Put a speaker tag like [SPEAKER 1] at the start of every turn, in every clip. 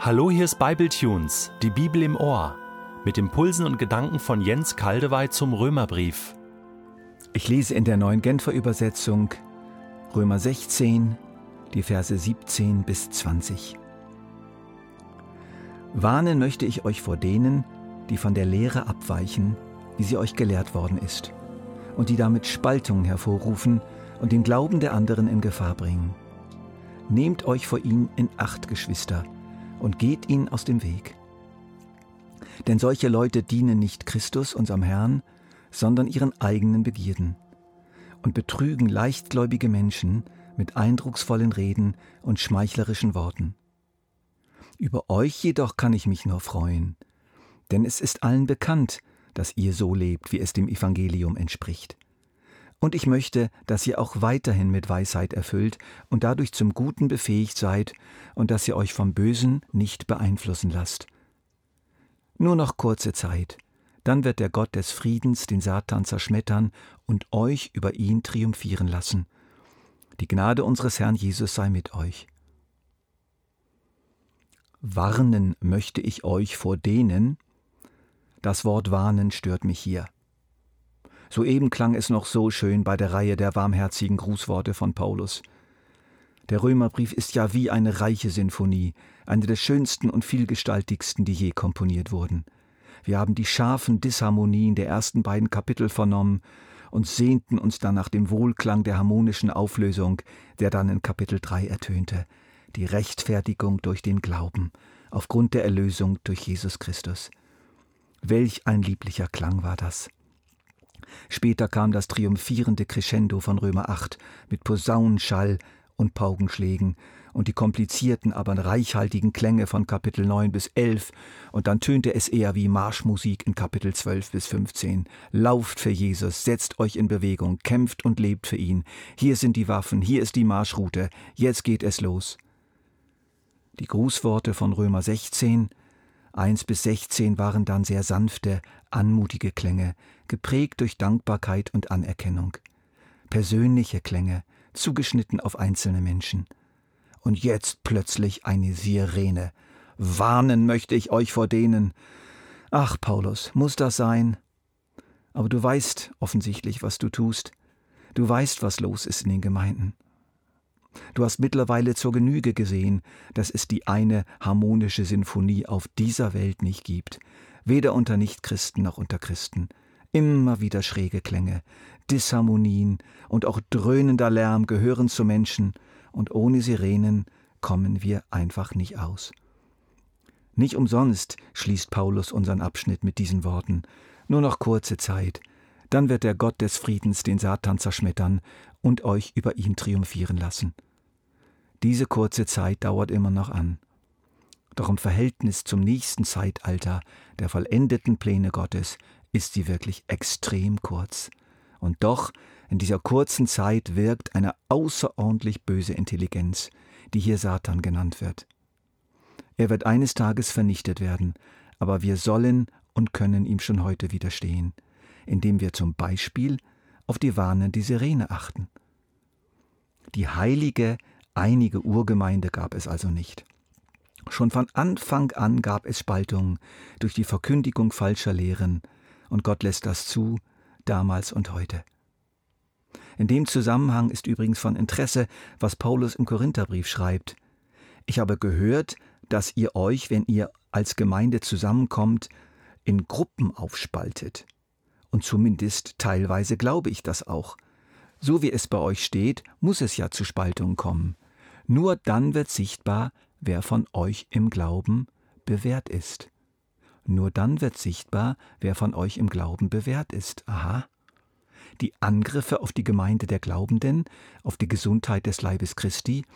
[SPEAKER 1] Hallo, hier ist Bibletunes, die Bibel im Ohr, mit Impulsen und Gedanken von Jens Kaldewey zum Römerbrief.
[SPEAKER 2] Ich lese in der neuen Genfer Übersetzung Römer 16, die Verse 17 bis 20. Warnen möchte ich euch vor denen, die von der Lehre abweichen, wie sie euch gelehrt worden ist, und die damit Spaltungen hervorrufen und den Glauben der anderen in Gefahr bringen. Nehmt euch vor ihnen in Acht, Geschwister, und geht ihnen aus dem Weg. Denn solche Leute dienen nicht Christus, unserem Herrn, sondern ihren eigenen Begierden und betrügen leichtgläubige Menschen mit eindrucksvollen Reden und schmeichlerischen Worten. Über euch jedoch kann ich mich nur freuen, denn es ist allen bekannt, dass ihr so lebt, wie es dem Evangelium entspricht. Und ich möchte, dass ihr auch weiterhin mit Weisheit erfüllt und dadurch zum Guten befähigt seid und dass ihr euch vom Bösen nicht beeinflussen lasst. Nur noch kurze Zeit, dann wird der Gott des Friedens den Satan zerschmettern und euch über ihn triumphieren lassen. Die Gnade unseres Herrn Jesus sei mit euch. Warnen möchte ich euch vor denen, das Wort warnen stört mich hier. Soeben klang es noch so schön bei der Reihe der warmherzigen Grußworte von Paulus. Der Römerbrief ist ja wie eine reiche Sinfonie, eine der schönsten und vielgestaltigsten, die je komponiert wurden. Wir haben die scharfen Disharmonien der ersten beiden Kapitel vernommen und sehnten uns dann nach dem Wohlklang der harmonischen Auflösung, der dann in Kapitel 3 ertönte, die Rechtfertigung durch den Glauben, aufgrund der Erlösung durch Jesus Christus. Welch ein lieblicher Klang war das. Später kam das triumphierende Crescendo von Römer 8 mit Posaunenschall und Paukenschlägen und die komplizierten, aber reichhaltigen Klänge von Kapitel 9 bis 11 und dann tönte es eher wie Marschmusik in Kapitel 12 bis 15. Lauft für Jesus, setzt euch in Bewegung, kämpft und lebt für ihn. Hier sind die Waffen, hier ist die Marschroute, jetzt geht es los. Die Grußworte von Römer 16 1 bis 16 waren dann sehr sanfte, anmutige Klänge, geprägt durch Dankbarkeit und Anerkennung. Persönliche Klänge, zugeschnitten auf einzelne Menschen. Und jetzt plötzlich eine Sirene. Warnen möchte ich euch vor denen. Ach, Paulus, muss das sein? Aber du weißt offensichtlich, was du tust. Du weißt, was los ist in den Gemeinden. Du hast mittlerweile zur Genüge gesehen, dass es die eine harmonische Sinfonie auf dieser Welt nicht gibt, weder unter Nichtchristen noch unter Christen. Immer wieder schräge Klänge, Disharmonien und auch dröhnender Lärm gehören zu Menschen, und ohne Sirenen kommen wir einfach nicht aus. Nicht umsonst schließt Paulus unseren Abschnitt mit diesen Worten. Nur noch kurze Zeit, dann wird der Gott des Friedens den Satan zerschmettern und euch über ihn triumphieren lassen. Diese kurze Zeit dauert immer noch an. Doch im Verhältnis zum nächsten Zeitalter der vollendeten Pläne Gottes ist sie wirklich extrem kurz. Und doch, in dieser kurzen Zeit wirkt eine außerordentlich böse Intelligenz, die hier Satan genannt wird. Er wird eines Tages vernichtet werden, aber wir sollen und können ihm schon heute widerstehen, indem wir zum Beispiel auf die warnende Sirene achten. Die heilige, einige Urgemeinde gab es also nicht. Schon von Anfang an gab es Spaltungen durch die Verkündigung falscher Lehren, und Gott lässt das zu, damals und heute. In dem Zusammenhang ist übrigens von Interesse, was Paulus im Korintherbrief schreibt. Ich habe gehört, dass ihr euch, wenn ihr als Gemeinde zusammenkommt, in Gruppen aufspaltet. Und zumindest teilweise glaube ich das auch. So wie es bei euch steht, muss es ja zu Spaltungen kommen. Nur dann wird sichtbar, wer von euch im Glauben bewährt ist. Nur dann wird sichtbar, wer von euch im Glauben bewährt ist. Aha. Die Angriffe auf die Gemeinde der Glaubenden, auf die Gesundheit des Leibes Christi,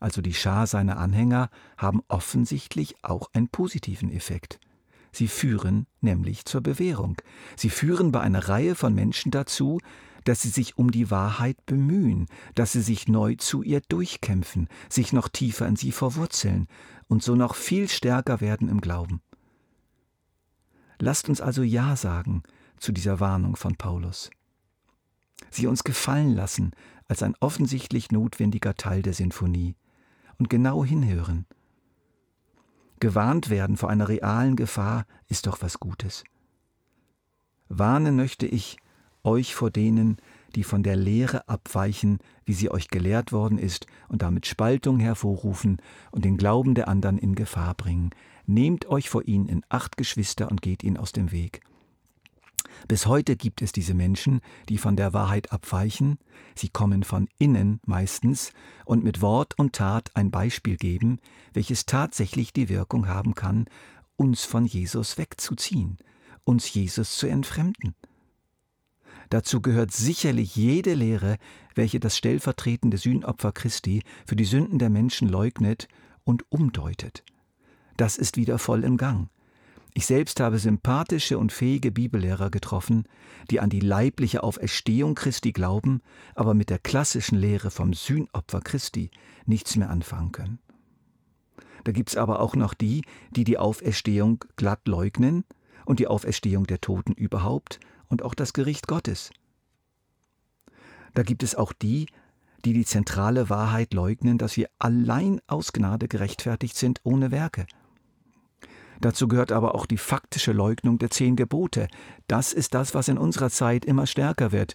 [SPEAKER 2] also die Schar seiner Anhänger, haben offensichtlich auch einen positiven Effekt. Sie führen nämlich zur Bewährung. Sie führen bei einer Reihe von Menschen dazu, dass sie sich um die Wahrheit bemühen, dass sie sich neu zu ihr durchkämpfen, sich noch tiefer in sie verwurzeln und so noch viel stärker werden im Glauben. Lasst uns also Ja sagen zu dieser Warnung von Paulus. Sie uns gefallen lassen als ein offensichtlich notwendiger Teil der Sinfonie und genau hinhören. Gewarnt werden vor einer realen Gefahr ist doch was Gutes. Warnen möchte ich euch vor denen, die von der Lehre abweichen, wie sie euch gelehrt worden ist, und damit Spaltung hervorrufen und den Glauben der anderen in Gefahr bringen. Nehmt euch vor ihnen in Acht, Geschwister, und geht ihnen aus dem Weg. Bis heute gibt es diese Menschen, die von der Wahrheit abweichen, sie kommen von innen meistens und mit Wort und Tat ein Beispiel geben, welches tatsächlich die Wirkung haben kann, uns von Jesus wegzuziehen, uns Jesus zu entfremden. Dazu gehört sicherlich jede Lehre, welche das stellvertretende Sühnopfer Christi für die Sünden der Menschen leugnet und umdeutet. Das ist wieder voll im Gang. Ich selbst habe sympathische und fähige Bibellehrer getroffen, die an die leibliche Auferstehung Christi glauben, aber mit der klassischen Lehre vom Sühnopfer Christi nichts mehr anfangen können. Da gibt's aber auch noch die, die die Auferstehung glatt leugnen und die Auferstehung der Toten überhaupt und auch das Gericht Gottes. Da gibt es auch die, die die zentrale Wahrheit leugnen, dass wir allein aus Gnade gerechtfertigt sind ohne Werke. Dazu gehört aber auch die faktische Leugnung der zehn Gebote. Das ist das, was in unserer Zeit immer stärker wird.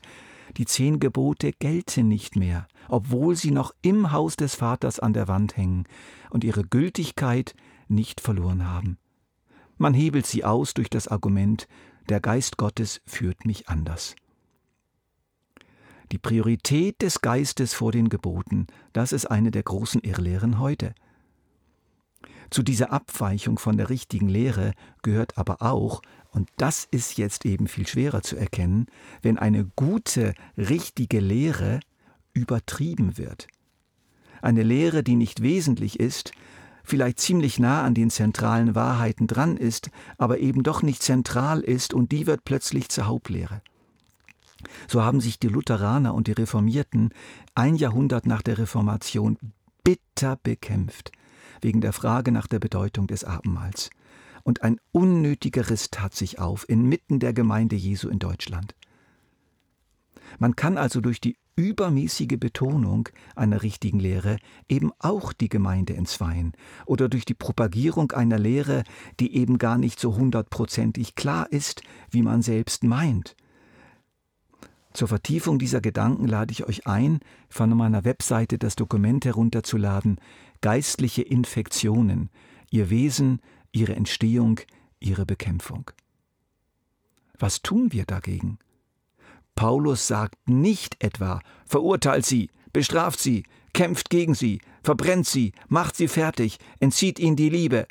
[SPEAKER 2] Die zehn Gebote gelten nicht mehr, obwohl sie noch im Haus des Vaters an der Wand hängen und ihre Gültigkeit nicht verloren haben. Man hebelt sie aus durch das Argument, der Geist Gottes führt mich anders. Die Priorität des Geistes vor den Geboten, das ist eine der großen Irrlehren heute. Zu dieser Abweichung von der richtigen Lehre gehört aber auch, und das ist jetzt eben viel schwerer zu erkennen, wenn eine gute, richtige Lehre übertrieben wird. Eine Lehre, die nicht wesentlich ist, vielleicht ziemlich nah an den zentralen Wahrheiten dran ist, aber eben doch nicht zentral ist und die wird plötzlich zur Hauptlehre. So haben sich die Lutheraner und die Reformierten ein Jahrhundert nach der Reformation bitter bekämpft, wegen der Frage nach der Bedeutung des Abendmahls. Und ein unnötiger Riss tat sich auf inmitten der Gemeinde Jesu in Deutschland. Man kann also durch die übermäßige Betonung einer richtigen Lehre eben auch die Gemeinde entzweien oder durch die Propagierung einer Lehre, die eben gar nicht so hundertprozentig klar ist, wie man selbst meint. Zur Vertiefung dieser Gedanken lade ich euch ein, von meiner Webseite das Dokument herunterzuladen Geistliche Infektionen, ihr Wesen, ihre Entstehung, ihre Bekämpfung. Was tun wir dagegen? Paulus sagt nicht etwa, verurteilt sie, bestraft sie, kämpft gegen sie, verbrennt sie, macht sie fertig, entzieht ihnen die Liebe,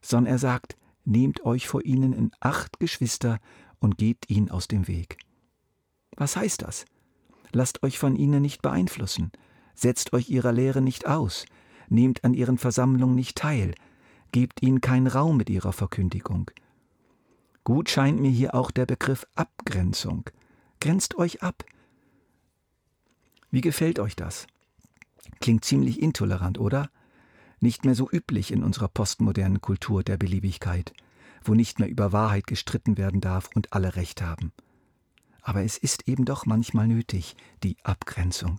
[SPEAKER 2] sondern er sagt, nehmt euch vor ihnen in Acht, Geschwister, und gebt ihnen aus dem Weg. Was heißt das? Lasst euch von ihnen nicht beeinflussen, setzt euch ihrer Lehre nicht aus, nehmt an ihren Versammlungen nicht teil, gebt ihnen keinen Raum mit ihrer Verkündigung, Gut scheint mir hier auch der Begriff Abgrenzung. Grenzt euch ab. Wie gefällt euch das? Klingt ziemlich intolerant, oder? Nicht mehr so üblich in unserer postmodernen Kultur der Beliebigkeit, wo nicht mehr über Wahrheit gestritten werden darf und alle Recht haben. Aber es ist eben doch manchmal nötig, die Abgrenzung.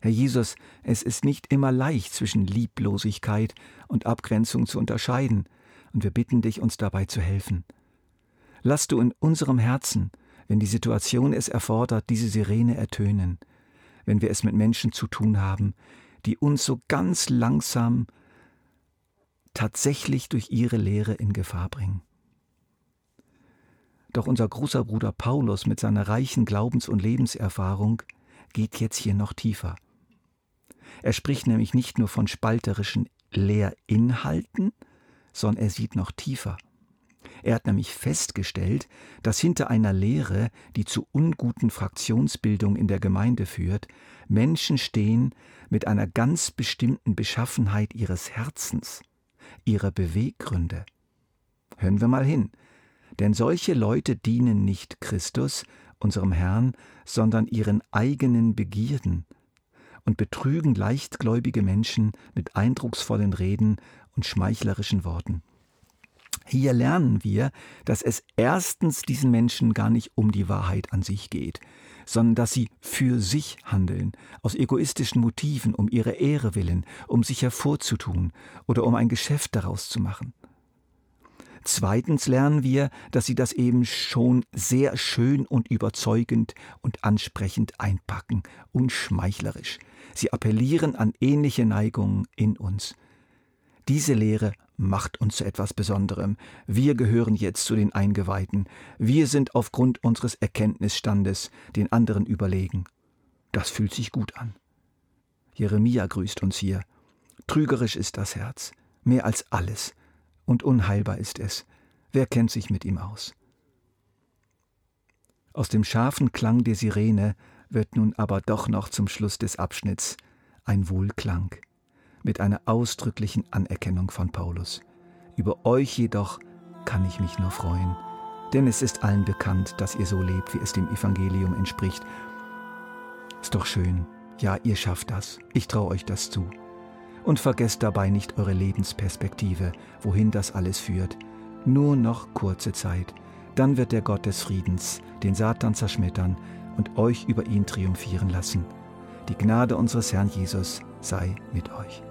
[SPEAKER 2] Herr Jesus, es ist nicht immer leicht zwischen Lieblosigkeit und Abgrenzung zu unterscheiden, und wir bitten dich, uns dabei zu helfen. Lass du in unserem Herzen, wenn die Situation es erfordert, diese Sirene ertönen, wenn wir es mit Menschen zu tun haben, die uns so ganz langsam tatsächlich durch ihre Lehre in Gefahr bringen. Doch unser großer Bruder Paulus mit seiner reichen Glaubens- und Lebenserfahrung geht jetzt hier noch tiefer. Er spricht nämlich nicht nur von spalterischen Lehrinhalten, sondern er sieht noch tiefer. Er hat nämlich festgestellt, dass hinter einer Lehre, die zu unguten Fraktionsbildung in der Gemeinde führt, Menschen stehen mit einer ganz bestimmten Beschaffenheit ihres Herzens, ihrer Beweggründe. Hören wir mal hin, denn solche Leute dienen nicht Christus, unserem Herrn, sondern ihren eigenen Begierden und betrügen leichtgläubige Menschen mit eindrucksvollen Reden und schmeichlerischen Worten. Hier lernen wir, dass es erstens diesen Menschen gar nicht um die Wahrheit an sich geht, sondern dass sie für sich handeln, aus egoistischen Motiven, um ihre Ehre willen, um sich hervorzutun oder um ein Geschäft daraus zu machen. Zweitens lernen wir, dass sie das eben schon sehr schön und überzeugend und ansprechend einpacken und schmeichlerisch. Sie appellieren an ähnliche Neigungen in uns. Diese Lehre macht uns zu etwas Besonderem. Wir gehören jetzt zu den Eingeweihten. Wir sind aufgrund unseres Erkenntnisstandes den anderen überlegen. Das fühlt sich gut an. Jeremia grüßt uns hier. Trügerisch ist das Herz, mehr als alles, und unheilbar ist es. Wer kennt sich mit ihm aus? Aus dem scharfen Klang der Sirene wird nun aber doch noch zum Schluss des Abschnitts ein Wohlklang mit einer ausdrücklichen Anerkennung von Paulus. Über euch jedoch kann ich mich nur freuen, denn es ist allen bekannt, dass ihr so lebt, wie es dem Evangelium entspricht. Ist doch schön, ja, ihr schafft das, ich traue euch das zu. Und vergesst dabei nicht eure Lebensperspektive, wohin das alles führt. Nur noch kurze Zeit, dann wird der Gott des Friedens den Satan zerschmettern und euch über ihn triumphieren lassen. Die Gnade unseres Herrn Jesus sei mit euch.